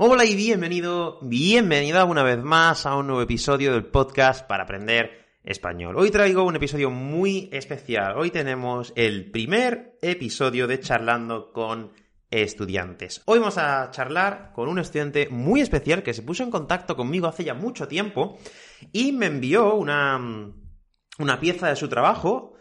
Hola y bienvenido, bienvenida una vez más a un nuevo episodio del podcast para aprender español. Hoy traigo un episodio muy especial. Hoy tenemos el primer episodio de Charlando con estudiantes. Hoy vamos a charlar con un estudiante muy especial que se puso en contacto conmigo hace ya mucho tiempo y me envió una, una pieza de su trabajo.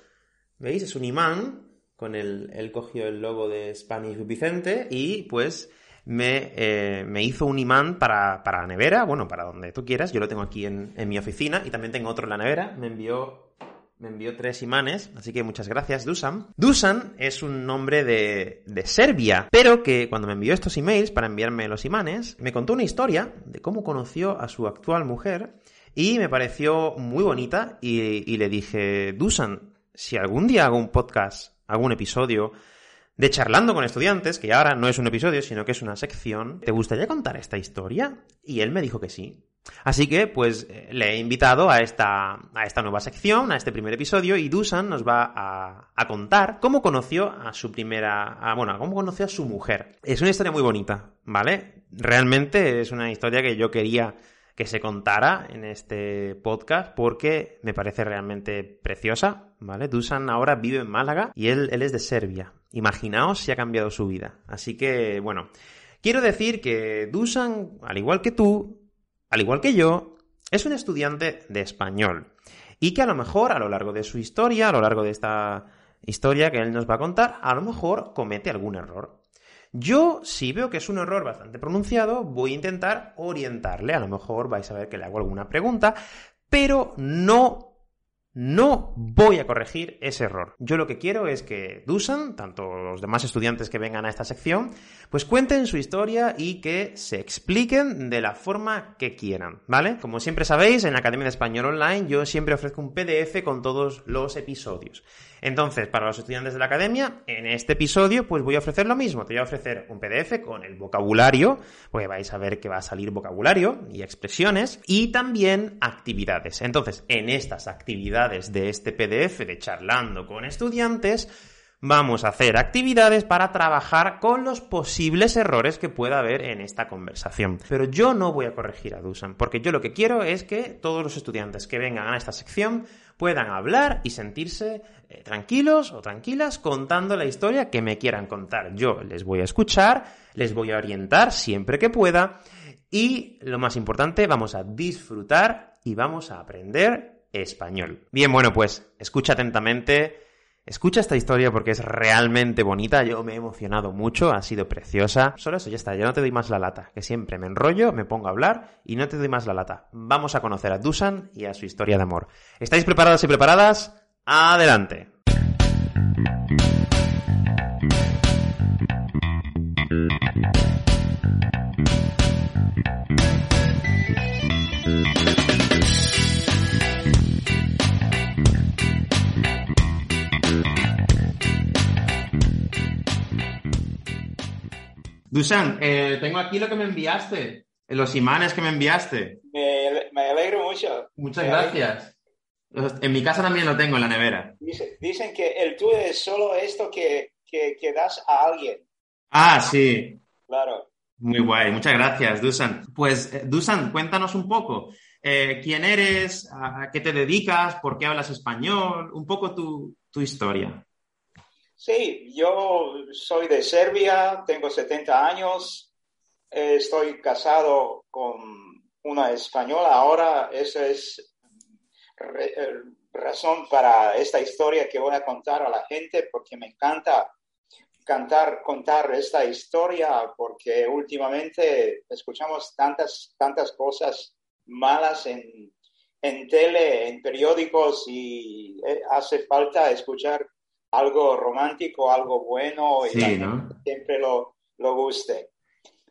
¿Veis? Es un imán con el, él cogió el logo de Spanish Vicente y pues me, eh, me hizo un imán para, para, la nevera, bueno, para donde tú quieras. Yo lo tengo aquí en, en, mi oficina y también tengo otro en la nevera. Me envió, me envió tres imanes, así que muchas gracias, Dusan. Dusan es un nombre de, de Serbia, pero que cuando me envió estos emails para enviarme los imanes, me contó una historia de cómo conoció a su actual mujer y me pareció muy bonita y, y le dije, Dusan, si algún día hago un podcast, algún episodio, de charlando con estudiantes, que ahora no es un episodio, sino que es una sección. ¿Te gustaría contar esta historia? Y él me dijo que sí. Así que, pues, le he invitado a esta, a esta nueva sección, a este primer episodio, y Dusan nos va a, a contar cómo conoció a su primera, bueno, cómo conoció a su mujer. Es una historia muy bonita, ¿vale? Realmente es una historia que yo quería que se contara en este podcast porque me parece realmente preciosa, ¿vale? Dusan ahora vive en Málaga y él, él es de Serbia. Imaginaos si ha cambiado su vida. Así que, bueno, quiero decir que Dusan, al igual que tú, al igual que yo, es un estudiante de español. Y que a lo mejor a lo largo de su historia, a lo largo de esta historia que él nos va a contar, a lo mejor comete algún error. Yo, si veo que es un error bastante pronunciado, voy a intentar orientarle. A lo mejor vais a ver que le hago alguna pregunta, pero no no voy a corregir ese error. Yo lo que quiero es que Dusan, tanto los demás estudiantes que vengan a esta sección, pues cuenten su historia y que se expliquen de la forma que quieran, ¿vale? Como siempre sabéis, en la Academia de Español Online yo siempre ofrezco un PDF con todos los episodios. Entonces, para los estudiantes de la academia, en este episodio, pues voy a ofrecer lo mismo. Te voy a ofrecer un PDF con el vocabulario, porque vais a ver que va a salir vocabulario y expresiones, y también actividades. Entonces, en estas actividades de este PDF de charlando con estudiantes, vamos a hacer actividades para trabajar con los posibles errores que pueda haber en esta conversación. Pero yo no voy a corregir a Dusan, porque yo lo que quiero es que todos los estudiantes que vengan a esta sección puedan hablar y sentirse eh, tranquilos o tranquilas contando la historia que me quieran contar. Yo les voy a escuchar, les voy a orientar siempre que pueda y lo más importante, vamos a disfrutar y vamos a aprender español. Bien, bueno, pues escucha atentamente Escucha esta historia porque es realmente bonita, yo me he emocionado mucho, ha sido preciosa. Solo eso, ya está, ya no te doy más la lata, que siempre me enrollo, me pongo a hablar y no te doy más la lata. Vamos a conocer a Dusan y a su historia de amor. ¿Estáis preparadas y preparadas? Adelante. Dusan, eh, tengo aquí lo que me enviaste, los imanes que me enviaste. Me, me alegro mucho. Muchas gracias. En mi casa también lo tengo en la nevera. Dicen, dicen que el tú es solo esto que, que, que, das a alguien. Ah, sí. Claro. Muy guay, muchas gracias, Dusan. Pues, eh, Dusan, cuéntanos un poco. Eh, ¿Quién eres? ¿A qué te dedicas? ¿Por qué hablas español? Un poco tu, tu historia. Sí, yo soy de Serbia, tengo 70 años, eh, estoy casado con una española. Ahora, esa es re, razón para esta historia que voy a contar a la gente porque me encanta cantar, contar esta historia porque últimamente escuchamos tantas, tantas cosas malas en, en tele, en periódicos y eh, hace falta escuchar algo romántico, algo bueno y sí, ¿no? siempre lo, lo guste.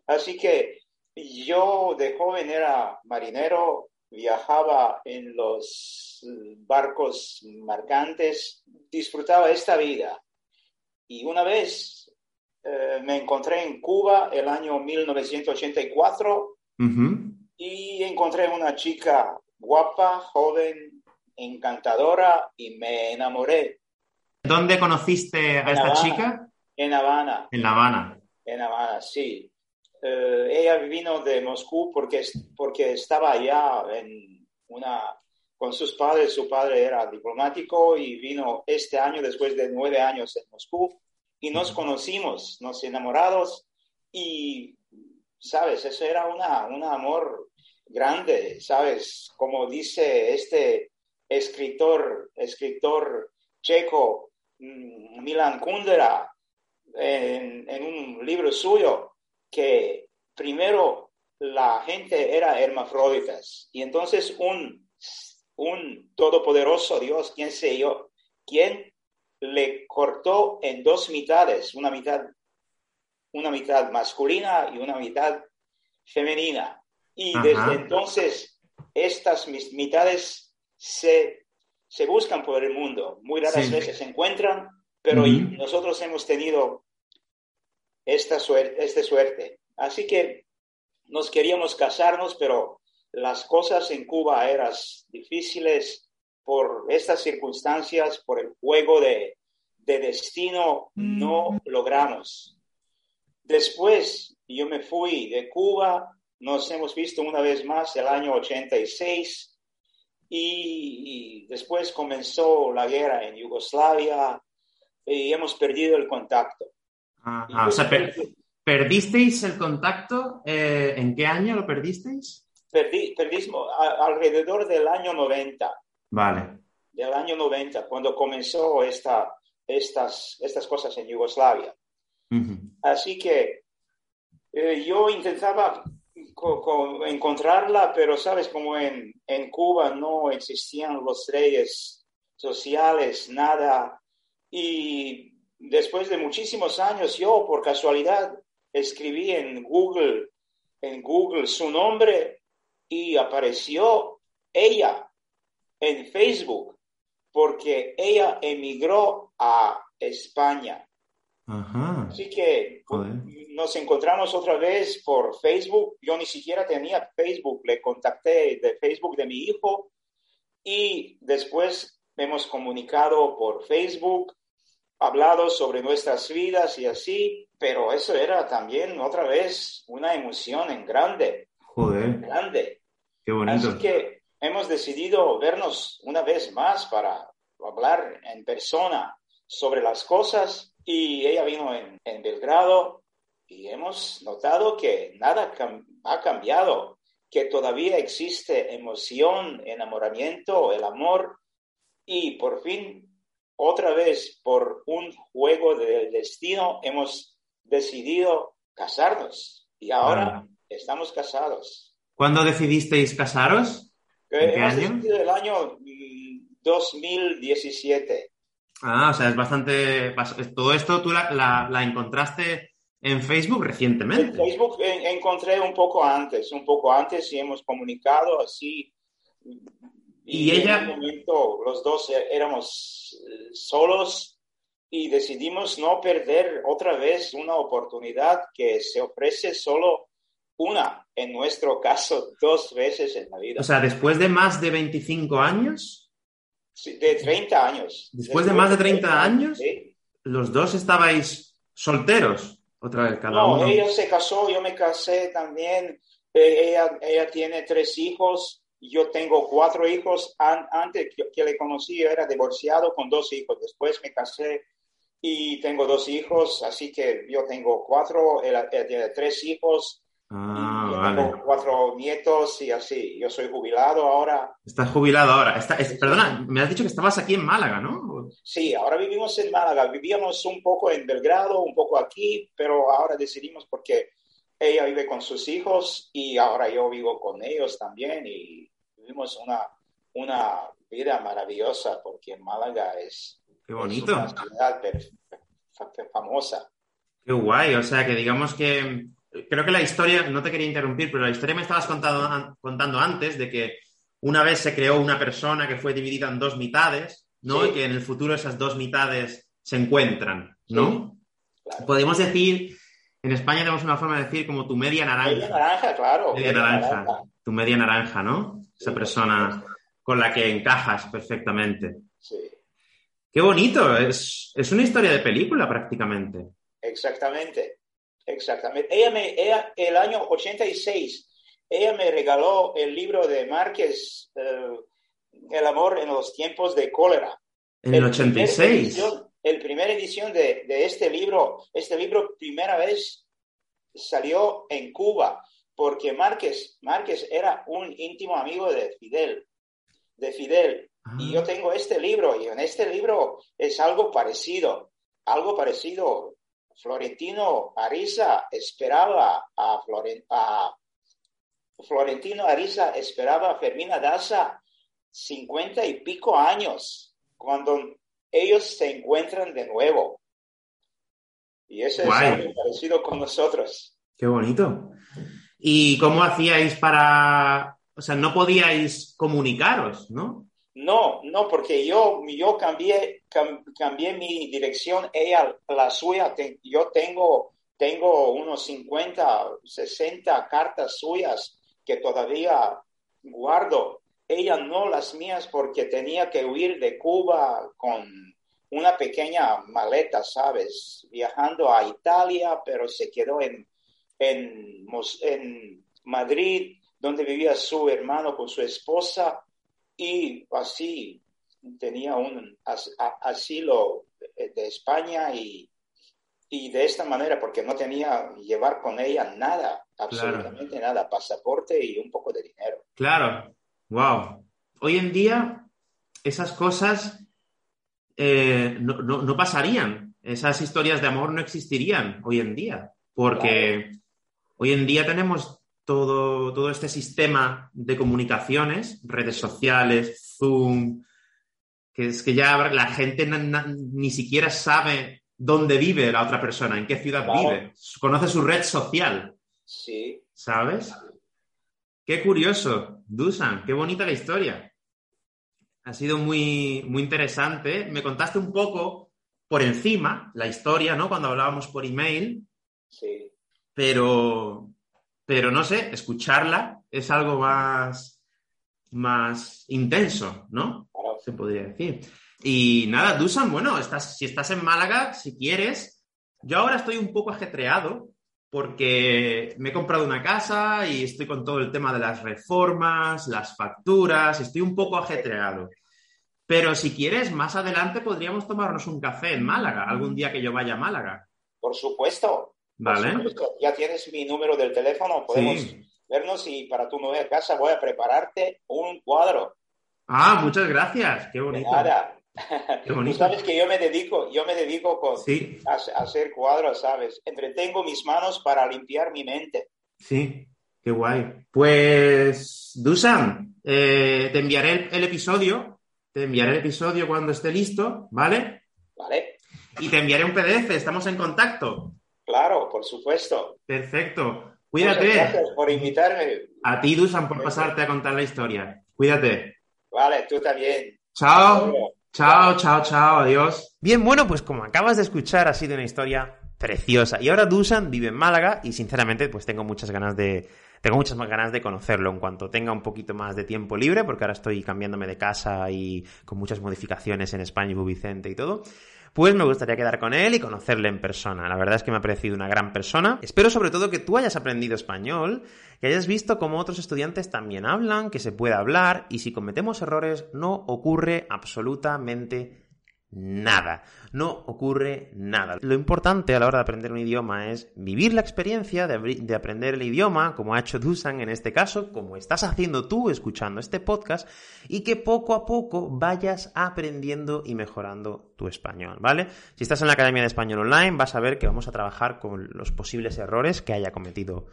Así que yo de joven era marinero, viajaba en los barcos mercantes, disfrutaba esta vida. Y una vez eh, me encontré en Cuba el año 1984 y encontré una chica guapa, joven, encantadora y me enamoré. ¿Dónde conociste a esta chica? En Habana. En La Habana. En Habana, sí. Eh, ella vino de Moscú porque, porque estaba allá en una, con sus padres. Su padre era diplomático y vino este año después de nueve años en Moscú y nos conocimos, nos enamoramos y, sabes, eso era una, un amor grande, sabes, como dice este escritor, escritor checo, Milan Kundera, en, en un libro suyo, que primero la gente era hermafroditas y entonces un, un todopoderoso Dios, quién sé yo, quién le cortó en dos mitades, una mitad, una mitad masculina y una mitad femenina. Y desde entonces estas mitades se, se, buscan por el mundo. Muy raras veces se encuentran, pero nosotros hemos tenido esta suerte, esta suerte. Así que nos queríamos casarnos, pero las cosas en Cuba eran difíciles por estas circunstancias, por el juego de, de destino, no logramos. Después yo me fui de Cuba, nos hemos visto una vez más el año 86 y, y después comenzó la guerra en Yugoslavia y hemos perdido el contacto. Ah, o sea, ¿perdisteis el contacto? Eh, ¿En qué año lo perdisteis? Perdí, perdimos alrededor del año 90. Vale. Del año 90, cuando comenzó esta, estas, estas cosas en Yugoslavia. Así que eh, yo intentaba encontrarla, pero sabes, como en, en Cuba no existían los reyes sociales, nada. Y después de muchísimos años, yo por casualidad escribí en Google, en Google su nombre y apareció ella en Facebook porque ella emigró a España. Así que nos encontramos otra vez por Facebook. Yo ni siquiera tenía Facebook, le contacté de Facebook de mi hijo y después hemos comunicado por Facebook hablado sobre nuestras vidas y así, pero eso era también otra vez una emoción en grande. Joder. Grande. Qué bonito. Así que hemos decidido vernos una vez más para hablar en persona sobre las cosas y ella vino en, en Belgrado y hemos notado que nada ha cambiado, que todavía existe emoción, enamoramiento, el amor y por fin otra vez por un juego del destino hemos decidido casarnos y ahora estamos casados. ¿Cuándo decidisteis casaros? ¿En qué año? el año 2017. Ah, o sea, es bastante... Todo esto tú la, encontraste en Facebook recientemente. En Facebook encontré un poco antes, un poco antes y hemos comunicado así y, ella... En un momento los dos e-, éramos eh, solos y decidimos no perder otra vez una oportunidad que se ofrece solo una, en nuestro caso, dos veces en la vida. O sea, después de más de 25 años. De 30 años. Después, de más de 30, años, los dos estabais solteros, otra vez, cada no, ella se casó, yo me casé también. Eh, ella, ella tiene tres hijos yo tengo cuatro hijos. antes que, le conocí, era divorciado con dos hijos. Después me casé y tengo dos hijos, así que yo tengo cuatro, él, tiene tres hijos. Ah, tengo cuatro nietos y así. Yo soy jubilado ahora. Estás jubilado ahora. perdona, me has dicho que estabas aquí en Málaga, ¿no? Sí, ahora vivimos en Málaga. Vivíamos un poco en Belgrado, un poco aquí, pero ahora decidimos porque ella vive con sus hijos y ahora yo vivo con ellos también y vivimos una, una vida maravillosa porque Málaga es, Qué bonito. una ciudad famosa. Qué guay, o sea que digamos que creo que la historia, no te quería interrumpir, pero la historia me estabas contando, contando antes de que una vez se creó una persona que fue dividida en dos mitades, ¿no? Sí. Y que en el futuro esas dos mitades se encuentran, ¿no? Claro. Podemos decir, en España tenemos una forma de decir como tu media naranja. Media naranja, claro. Media naranja. Tu media naranja, ¿no? Esa Sí, persona con la que encajas perfectamente. Sí, Qué bonito, es, es una historia de película prácticamente. exactamente. Exactamente. Ella me, ella, el año 86, ella me regaló el libro de Márquez, eh, El amor en los tiempos de cólera. En el primer 86. edición- el primer edición de, de este libro, este libro primera vez salió en Cuba, porque Márquez, Márquez era un íntimo amigo de Fidel, de Fidel. Y yo tengo este libro, y en este libro es algo parecido, algo parecido. Florentino Ariza esperaba a, Floren- a Florentino Ariza esperaba a Fermina Daza cincuenta y pico años cuando ellos se encuentran de nuevo. Y eso es algo parecido con nosotros. Qué bonito. ¿Y cómo hacíais para... O sea, no podíais comunicaros, ¿no? No, no, porque yo, yo cambié, cam- cambié mi dirección, ella la suya. Yo tengo, tengo unos 50, 60 cartas suyas que todavía guardo. Ella no las mías porque tenía que huir de Cuba con una pequeña maleta, ¿sabes? Viajando a Italia, pero se quedó en, en, en Madrid, donde vivía su hermano con su esposa y así tenía un as- a- asilo de de España y, y de esta manera, porque no tenía llevar con ella nada, absolutamente nada, pasaporte y un poco de dinero. Claro. Wow. Hoy en día esas cosas eh, no, no- no pasarían. Esas historias de amor no existirían hoy en día. Porque hoy en día tenemos todo, todo este sistema de comunicaciones, redes sociales, Zoom, que es que ya la gente ni siquiera sabe dónde vive la otra persona, en qué ciudad Claro. vive. Conoce su red social, Sí, ¿sabes? Qué curioso, Dusan, qué bonita la historia. Ha sido muy, muy interesante. Me contaste un poco por encima la historia, ¿no? Cuando hablábamos por email, sí, pero, pero no sé, escucharla es algo más, más intenso, ¿no? se podría decir. Y nada, Dusan, bueno, estás, si estás en Málaga, si quieres, yo ahora estoy un poco ajetreado porque me he comprado una casa y estoy con todo el tema de las reformas, las facturas, estoy un poco ajetreado. Pero si quieres, más adelante podríamos tomarnos un café en Málaga, algún día que yo vaya a Málaga. Por supuesto. ¿Vale? Ya tienes mi número del teléfono, podemos Sí. vernos y para tu nueva casa voy a prepararte un cuadro. Ah, muchas gracias. Qué De bonito. nada. Qué Tú bonito. sabes que yo me dedico, yo me dedico con, Sí, a, a hacer cuadros, ¿sabes? Entretengo mis manos para limpiar mi mente. Sí, qué guay. Pues, Dusan, eh, te enviaré el, el episodio, te enviaré el episodio cuando esté listo, ¿vale? ¿Vale? Y te enviaré un PDF, estamos en contacto. Claro, por supuesto. Perfecto. Muchas Cuídate. gracias por invitarme. A ti, Dusan, por pasarte a contar la historia. Cuídate. Vale, tú también. Chao. Chao, chao, chao. Adiós. Bien, bueno, pues como acabas de escuchar, ha sido una historia preciosa. Y ahora Dusan vive en Málaga y sinceramente pues tengo muchas ganas de tengo muchas más ganas de conocerlo en cuanto tenga un poquito más de tiempo libre, porque ahora estoy cambiándome de casa y con muchas modificaciones en España y Vicente y todo. Pues me gustaría quedar con él y conocerle en persona. La verdad es que me ha parecido una gran persona. Espero sobre todo que tú hayas aprendido español, que hayas visto cómo otros estudiantes también hablan, que se puede hablar y si cometemos errores no ocurre absolutamente nada. No ocurre nada. Lo importante a la hora de aprender un idioma es vivir la experiencia de, de aprender el idioma, como ha hecho Dusan en este caso, como estás haciendo tú escuchando este podcast, y que poco a poco vayas aprendiendo y mejorando tu español, ¿vale? Si estás en la Academia de Español Online, vas a ver que vamos a trabajar con los posibles errores que haya cometido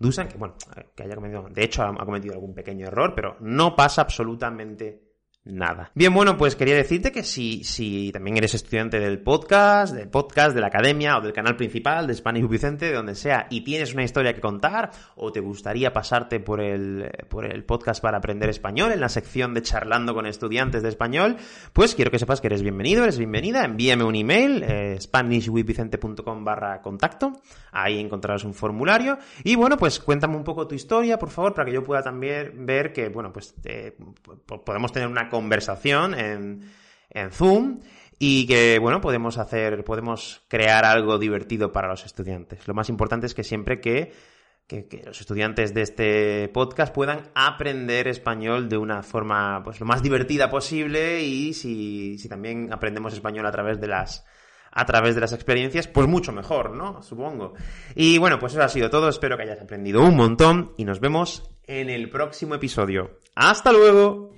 Dusan, que bueno, que haya cometido, de hecho ha cometido algún pequeño error, pero no pasa absolutamente nada. Bien, bueno, pues quería decirte que si, si también eres estudiante del podcast, del podcast, de la academia o del canal principal de Spanish Vicente, de donde sea, y tienes una historia que contar, o te gustaría pasarte por el, por el podcast para aprender español, en la sección de charlando con estudiantes de español, pues quiero que sepas que eres bienvenido, eres bienvenida, envíame un email, eh, spanishwithvicente.com barra contacto, ahí encontrarás un formulario, y bueno, pues cuéntame un poco tu historia, por favor, para que yo pueda también ver que, bueno, pues eh, podemos tener una conversación en, en Zoom y que, bueno, podemos hacer, podemos crear algo divertido para los estudiantes. Lo más importante es que siempre que, que, los estudiantes de este podcast puedan aprender español de una forma, pues, lo más divertida posible y si, si también aprendemos español a través de las, a través de las experiencias, pues mucho mejor, ¿no? Supongo. Y bueno, pues eso ha sido todo. Espero que hayas aprendido un montón y nos vemos en el próximo episodio. ¡Hasta luego!